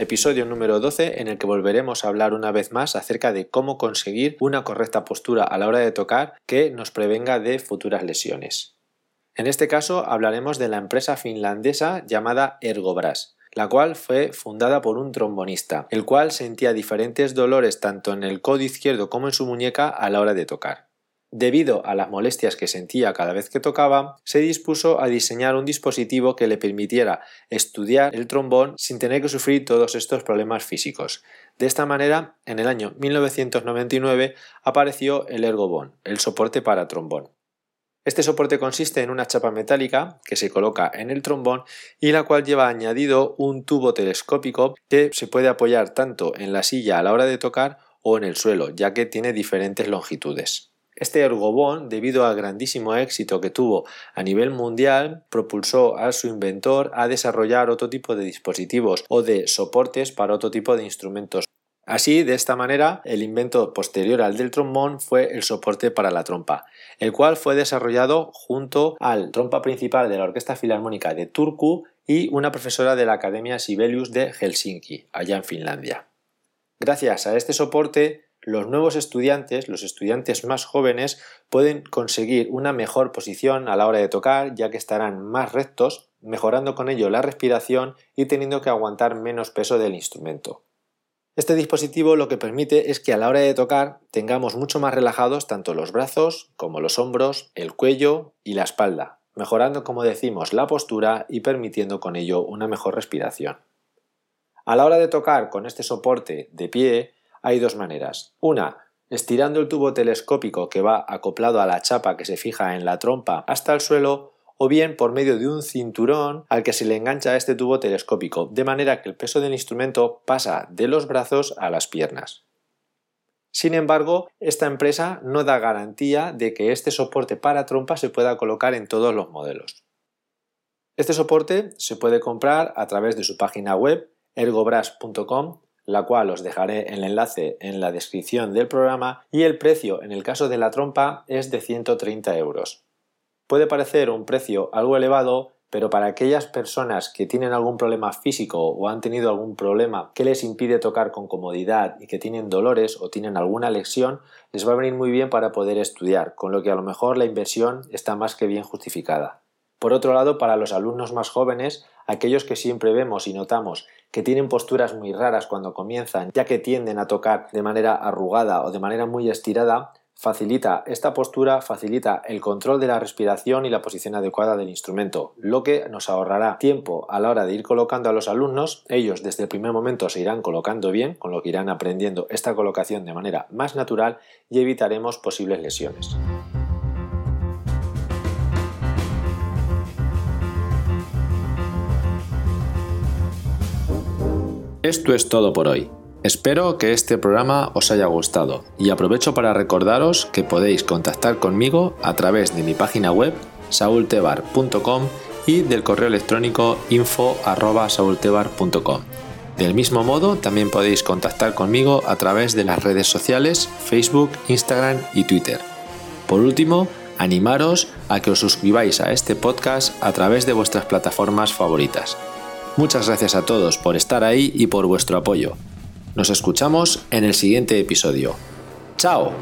Episodio número 12 en el que volveremos a hablar una vez más acerca de cómo conseguir una correcta postura a la hora de tocar que nos prevenga de futuras lesiones. En este caso hablaremos de la empresa finlandesa llamada Ergobras, la cual fue fundada por un trombonista, el cual sentía diferentes dolores tanto en el codo izquierdo como en su muñeca a la hora de tocar. Debido a las molestias que sentía cada vez que tocaba, se dispuso a diseñar un dispositivo que le permitiera estudiar el trombón sin tener que sufrir todos estos problemas físicos. De esta manera, en el año 1999 apareció el Ergobon, el soporte para trombón. Este soporte consiste en una chapa metálica que se coloca en el trombón y la cual lleva añadido un tubo telescópico que se puede apoyar tanto en la silla a la hora de tocar o en el suelo, ya que tiene diferentes longitudes. Este ergobón, debido al grandísimo éxito que tuvo a nivel mundial, propulsó a su inventor a desarrollar otro tipo de dispositivos o de soportes para otro tipo de instrumentos Así, de esta manera, el invento posterior al del trombón fue el soporte para la trompa, el cual fue desarrollado junto al trompa principal de la Orquesta Filarmónica de Turku y una profesora de la Academia Sibelius de Helsinki, allá en Finlandia. Gracias a este soporte, los nuevos estudiantes, los estudiantes más jóvenes, pueden conseguir una mejor posición a la hora de tocar, ya que estarán más rectos, mejorando con ello la respiración y teniendo que aguantar menos peso del instrumento. Este dispositivo lo que permite es que a la hora de tocar tengamos mucho más relajados tanto los brazos como los hombros, el cuello y la espalda, mejorando como decimos la postura y permitiendo con ello una mejor respiración. A la hora de tocar con este soporte de pie hay dos maneras. Una, estirando el tubo telescópico que va acoplado a la chapa que se fija en la trompa hasta el suelo o bien por medio de un cinturón al que se le engancha este tubo telescópico, de manera que el peso del instrumento pasa de los brazos a las piernas. Sin embargo, esta empresa no da garantía de que este soporte para trompa se pueda colocar en todos los modelos. Este soporte se puede comprar a través de su página web ergobras.com, la cual os dejaré el enlace en la descripción del programa, y el precio en el caso de la trompa es de 130 euros. Puede parecer un precio algo elevado, pero para aquellas personas que tienen algún problema físico o han tenido algún problema que les impide tocar con comodidad y que tienen dolores o tienen alguna lesión, les va a venir muy bien para poder estudiar, con lo que a lo mejor la inversión está más que bien justificada. Por otro lado, para los alumnos más jóvenes, aquellos que siempre vemos y notamos que tienen posturas muy raras cuando comienzan, ya que tienden a tocar de manera arrugada o de manera muy estirada, Facilita esta postura, facilita el control de la respiración y la posición adecuada del instrumento, lo que nos ahorrará tiempo a la hora de ir colocando a los alumnos. Ellos desde el primer momento se irán colocando bien, con lo que irán aprendiendo esta colocación de manera más natural y evitaremos posibles lesiones. Esto es todo por hoy. Espero que este programa os haya gustado y aprovecho para recordaros que podéis contactar conmigo a través de mi página web saultebar.com y del correo electrónico info@saultebar.com. Del mismo modo, también podéis contactar conmigo a través de las redes sociales Facebook, Instagram y Twitter. Por último, animaros a que os suscribáis a este podcast a través de vuestras plataformas favoritas. Muchas gracias a todos por estar ahí y por vuestro apoyo. Nos escuchamos en el siguiente episodio. ¡Chao!